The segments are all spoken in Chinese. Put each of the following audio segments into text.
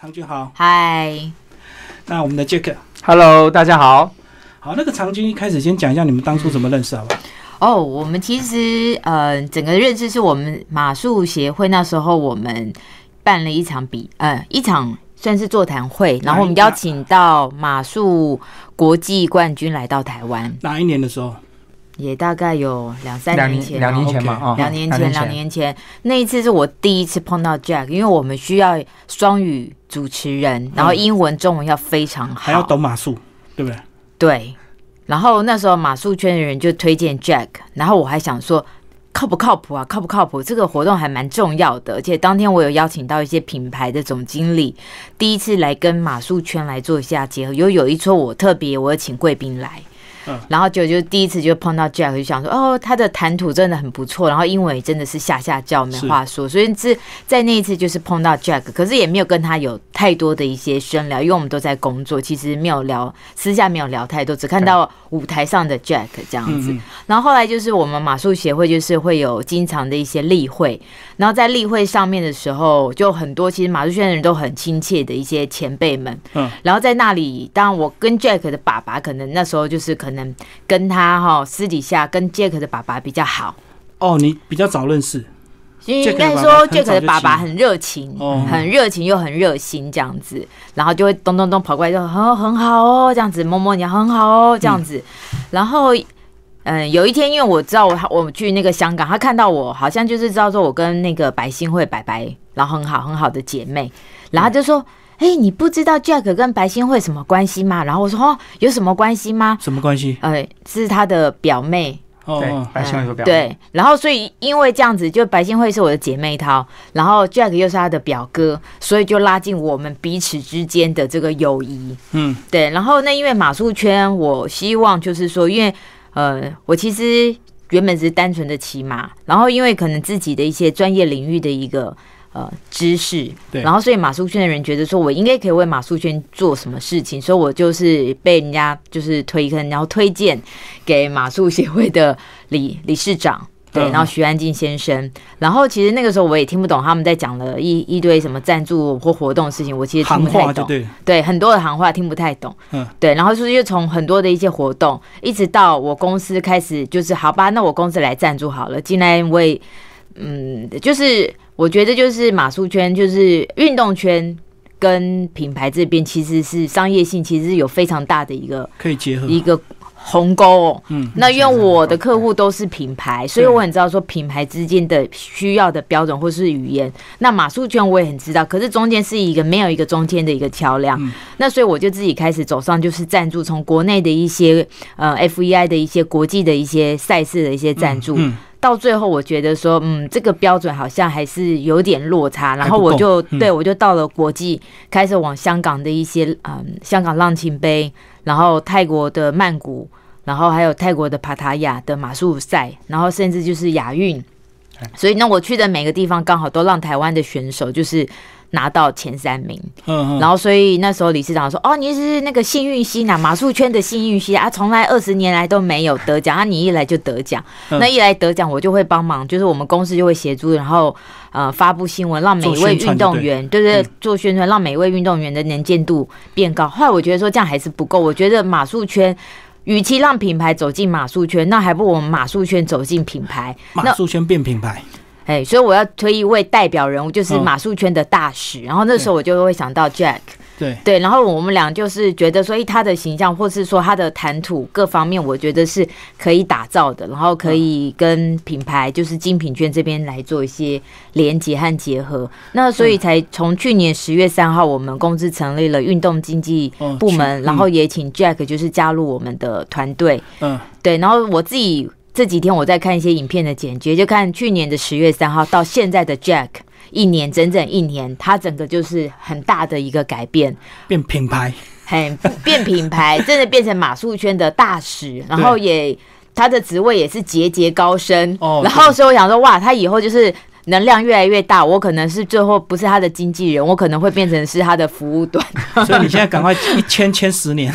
长军好，嗨，那我们的 Jack，Hello，大家好。好，那个长军一开始先讲一下你们当初怎么认识，好不好？哦，我们其实呃，整个认识是我们马术协会那时候我们办了一场比呃一场算是座谈会，然后我们邀请到马术国际冠军来到台湾，哪一年的时候？也大概有两三年前两年前嘛，哦两年前，两年前那一次是我第一次碰到 Jack，因为我们需要双语主持人，然后英文、中文要非常好，还要懂马术，对不对？对。然后那时候马术圈的人就推荐 Jack，然后我还想说靠不靠谱啊？靠不靠谱？这个活动还蛮重要的，而且当天我有邀请到一些品牌的总经理，第一次来跟马术圈来做一下结合。有有一撮我特别，我有请贵宾来。嗯。然后就就第一次就碰到 Jack，就想说哦，他的谈吐真的很不错，然后英文也真的是下下叫，没话说。所以是在那一次就是碰到 Jack，可是也没有跟他有太多的一些深聊，因为我们都在工作，其实没有聊，私下没有聊太多，只看到舞台上的 Jack 这样子。然后后来就是我们马术协会就是会有经常的一些例会，然后在例会上面的时候，就很多其实马术圈的人都很亲切的一些前辈们，嗯，然后在那里，当然我跟 Jack 的爸爸可能那时候就是可能跟他哈私底下跟 Jack 的爸爸比较好。哦，你比较早认识，应该说爸爸很 Jack 的爸爸很热情，哦很热情又很热心这样子，然后就会咚咚咚跑过来就很很好哦，这样子摸摸你很好哦这样子，然后。嗯，有一天，因为我知道我我去那个香港，他看到我好像就是知道说我跟那个白新慧白白，然后很好很好的姐妹，然后就说：“哎、你不知道 Jack 跟白新慧什么关系吗？”然后我说：“哦，有什么关系吗什么关系？？”呃，是他的表妹，对哦哦，，白新会表对，然后所以因为这样子，就白新慧是我的姐妹淘，然后 Jack 又是他的表哥，所以就拉近我们彼此之间的这个友谊。嗯，对，然后那因为马术圈，我希望就是说，因为呃，我其实原本只是单纯的骑马，然后因为可能自己的一些专业领域的一个。呃，知识，对。然后所以马术圈的人觉得说我应该可以为马术圈做什么事情，所以我就是被人家就是推坑，然后推荐给马术协会的理理事长，对，嗯。然后徐安静先生，然后其实那个时候我也听不懂他们在讲了一一堆什么赞助或活动的事情，我其实听不太懂，对，对，很多的行话听不太懂，嗯。对，然后就是又从很多的一些活动，一直到我公司开始，就是好吧，那我公司来赞助好了，进来为，嗯，就是我觉得就是马术圈，就是运动圈跟品牌这边其实是商业性，其实是有非常大的一个可以结合，一个鸿沟哦。嗯，那因为我的客户都是品牌，所以我很知道说品牌之间的需要的标准或是语言。那马术圈我也很知道，可是中间是一个没有一个中间的一个桥梁。嗯那所以我就自己开始走上就是赞助，从国内的一些呃 FEI 的一些国际的一些赛事的一些赞助，嗯，到最后我觉得说，嗯，这个标准好像还是有点落差，然后我就、嗯对我就到了国际，开始往香港的一些嗯香港浪琴杯，然后泰国的曼谷。然后还有泰国的帕塔亚的马术赛，然后甚至就是亚运，所以那，我去的每个地方刚好都让台湾的选手就是拿到前三名。嗯嗯，然后所以那时候理事长说：“哦，你是那个幸运星啊，马术圈的幸运星啊，从来二十年来都没有得奖，啊，你一来就得奖，嗯那一来得奖我就会帮忙，就是我们公司就会协助，然后呃发布新闻，让每一位运动员，对对嗯，做宣传，让每一位运动员的能见度变高。后来我觉得说这样还是不够，我觉得马术圈。”与其让品牌走进马术圈，那还不如我们马术圈走进品牌。马术圈变品牌，哎，所以我要推一位代表人物，就是嗯。马术圈的大使。然后那时候我就会想到 Jack，对，对，然后我们俩就是觉得说，诶，他的形象或是说他的谈吐各方面，我觉得是可以打造的，然后可以跟品牌就是精品圈这边来做一些连接和结合。那所以才从去年十月三号，我们公司成立了运动经济哦部门，去然后也请 Jack 就是加入我们的团队。嗯，对，然后我自己这几天我在看一些影片的剪接，就看去年的十月三号到现在的 Jack。一年整整一年，他整个就是很大的一个改变，变品牌，很变品牌，真的变成马术圈的大使，然后也他的职位也是节节高升。哦然后所以我想说，哇，他以后就是能量越来越大，我可能是最后不是他的经纪人，我可能会变成是他的服务端。所以你现在赶快一签签十年。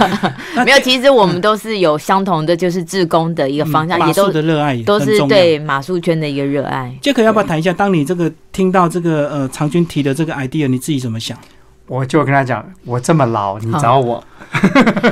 没有，其实我们都是有相同的，就是志工的一个方向，嗯也都的热爱也都是对马术圈的一个热爱。杰克要不要谈一下？当你这个听到这个呃长军提的这个 idea，你自己怎么想？我就跟他讲，我这么老，你找我，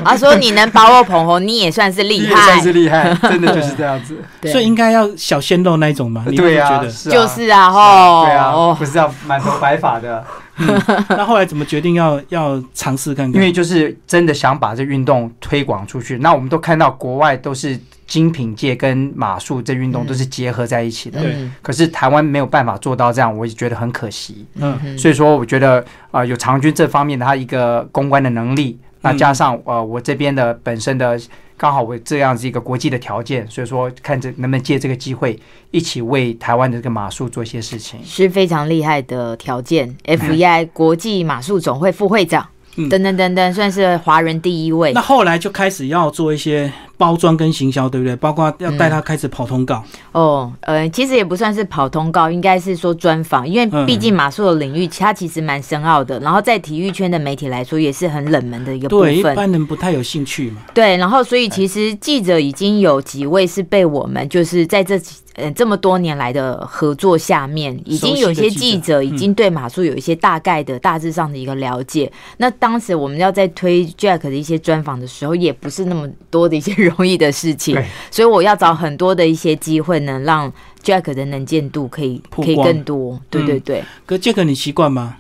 他 说你能把我捧红，你也算是厉害也害算，是厉害，真的就是这样子。对所以应该要小鲜肉那一种嘛？你对呀、会觉得？是啊就是啊，是吼，对啊，哦不是要满头白发的，那后来怎么决定要要尝试看看？因为就是真的想把这运动推广出去。那我们都看到国外都是精品界跟马术这运动嗯都是结合在一起的，对嗯可是台湾没有办法做到这样，我也觉得很可惜。嗯嗯所以说，我觉得啊、呃有长军这方面的他一个公关的能力，那嗯加上呃我这边的本身的刚好我这样子一个国际的条件，所以说看这能不能借这个机会一起为台湾的这个马术做一些事情。是非常厉害的条件。FEI 国际马术总会副会长，嗯等等等等，算是华人第一位那。后来就开始要做一些包装跟行销，对不对？包括要带他开始跑通告。哦，呃，其实也不算是跑通告，应该是说专访，因为嗯毕竟马术的领域它其实蛮深奥的，然后在体育圈的媒体来说也是很冷门的一个部对，一。般人不太有兴趣嘛。对，然后所以其实记者已经有几位是被我们就是在这几呃这么多年来的合作下面，已经有些记者已经对马术有一些大概的大致上的一个了解。那当时我们要在推 Jack 的一些专访的时候，也不是那么多的一些 容易的事情对，所以我要找很多的一些机会，能让 Jack 的能见度可以可以更多。对对对，可 Jack，你习惯吗？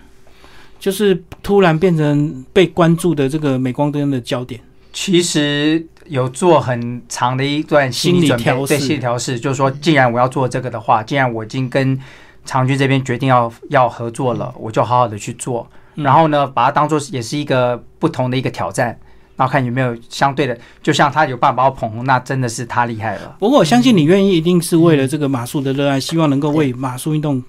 就是突然变成被关注的这个镁光灯的焦点。其实有做很长的一段心理调试对心理调试，就是说，既然我要做这个的话，既然我已经跟长军这边决定要要合作了，我就好好的去做，嗯然后呢，把它当做也是一个不同的一个挑战，然后看有没有相对的，就像他有办法把我捧红，那真的是他厉害了。不过我相信你愿意，一定是为了这个马术的热爱，希望能够为马术运动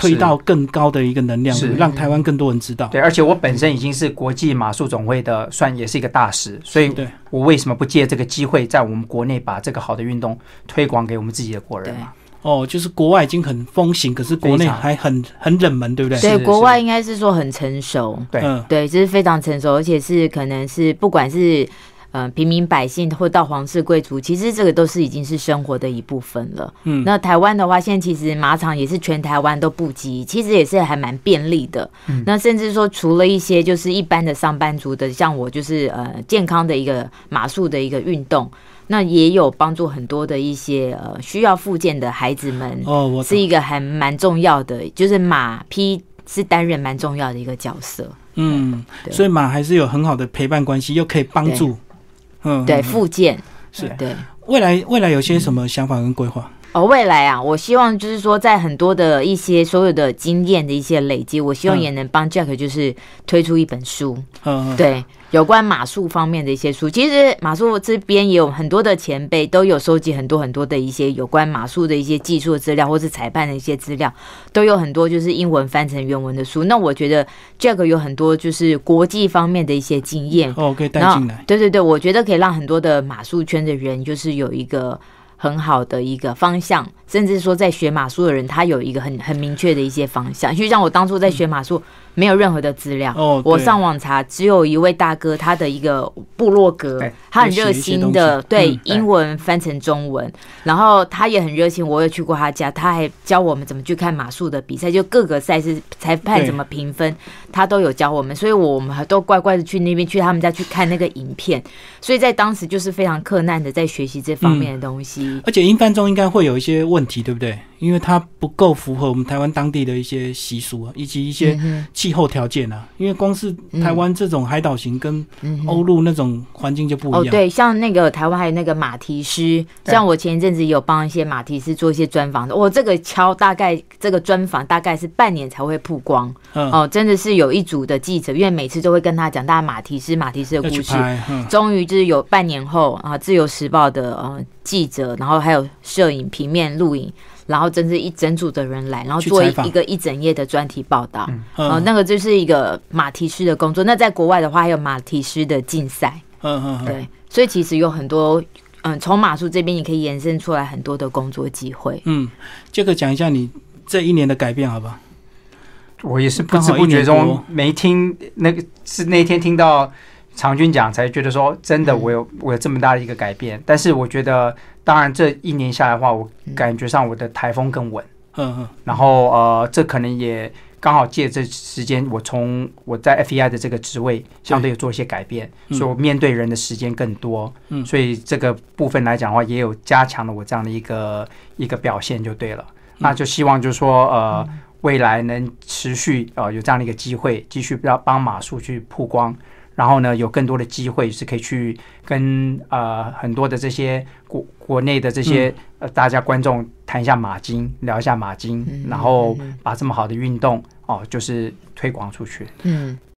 推到更高的一个能量，是。让台湾更多人知道。对，而且我本身已经是国际马术总会的，算也是一个大使，所以，我为什么不借这个机会，在我们国内把这个好的运动推广给我们自己的国人嘛？哦，就是国外已经很风行，可是国内还很很冷门，对不对？对，是国外应该是说很成熟。对。嗯，对，这是非常成熟，而且是可能是不管是呃平民百姓或到皇室贵族，其实这个都是已经是生活的一部分了。嗯那台湾的话，现在其实马场也是全台湾都布及，其实也是还蛮便利的。嗯那甚至说，除了一些就是一般的上班族的，像我就是呃健康的一个马术的一个运动。那也有帮助很多的一些呃需要复健的孩子们，哦，我是一个还蛮重要的，就是马匹是担任蛮重要的一个角色。嗯，所以马还是有很好的陪伴关系，又可以帮助。嗯，对，嗯复健是对。未来未来有些什么想法跟规划？哦，未来啊，我希望就是说，在很多的一些所有的经验的一些累积，我希望嗯也能帮 Jack 就是推出一本书，嗯，嗯，对，有关马术方面的一些书。其实马术这边也有很多的前辈都有收集很多很多的一些有关马术的一些技术的资料，或是裁判的一些资料，都有很多就是英文翻成原文的书。那我觉得 Jack 有很多就是国际方面的一些经验，哦，可以带进来。对对对，我觉得可以让很多的马术圈的人，就是有一个很好的一个方向，甚至说在学马术的人，他有一个很很明确的一些方向。就像我当初在学马术，没有任何的资料，哦，我上网查，只有一位大哥，他的一个部落格，他很热心的对英文翻成中文，然后他也很热心，我也去过他家，他还教我们怎么去看马术的比赛，就各个赛事裁判怎么评分，他都有教我们，所以我们还都乖乖的去那边去他们家去看那个影片，所以在当时就是非常困难的在学习这方面的东西。而且英翻中应该会有一些问题，对不对？因为它不够符合我们台湾当地的一些习俗啊，以及一些气候条件啊。因为光是台湾这种海岛型跟欧陆那种环境就不哦，一样。对，像那个台湾还有那个马蹄师，像我前一阵子有帮一些马蹄师做一些专访的，我、这个敲大概这个专访大概是半年才会曝光。嗯，哦，真的是有一组的记者，因为每次都会跟他讲大家马蹄师马蹄师的故事，终于就是有半年后啊，《自由时报》的呃记者，然后还有摄影、平面、录影，然后真是一整组的人来，然后做一个一整页的专题报道。嗯哦、嗯那个就是一个马蹄师的工作。那在国外的话，还有马蹄师的竞赛。嗯嗯，嗯，对，所以其实有很多，嗯，从马术这边你可以延伸出来很多的工作机会。嗯，这个讲一下你这一年的改变，好吧？我也是不知不觉中没听那个是那天听到长军讲，才觉得说真的，我有我有这么大的一个改变。但是我觉得，当然这一年下来的话，我感觉上我的台风更稳。嗯嗯。然后呃，这可能也刚好借这时间，我从我在 FEI 的这个职位相对有做一些改变，所以我面对人的时间更多。嗯。所以这个部分来讲的话，也有加强了我这样的一个一个表现就对了。那就希望就是说呃。未来能持续呃有这样的一个机会，继续要帮马术去曝光，然后呢有更多的机会是可以去跟呃很多的这些国国内的这些呃大家观众谈一下马经，聊一下马经，然后把这么好的运动哦就是推广出去。嗯。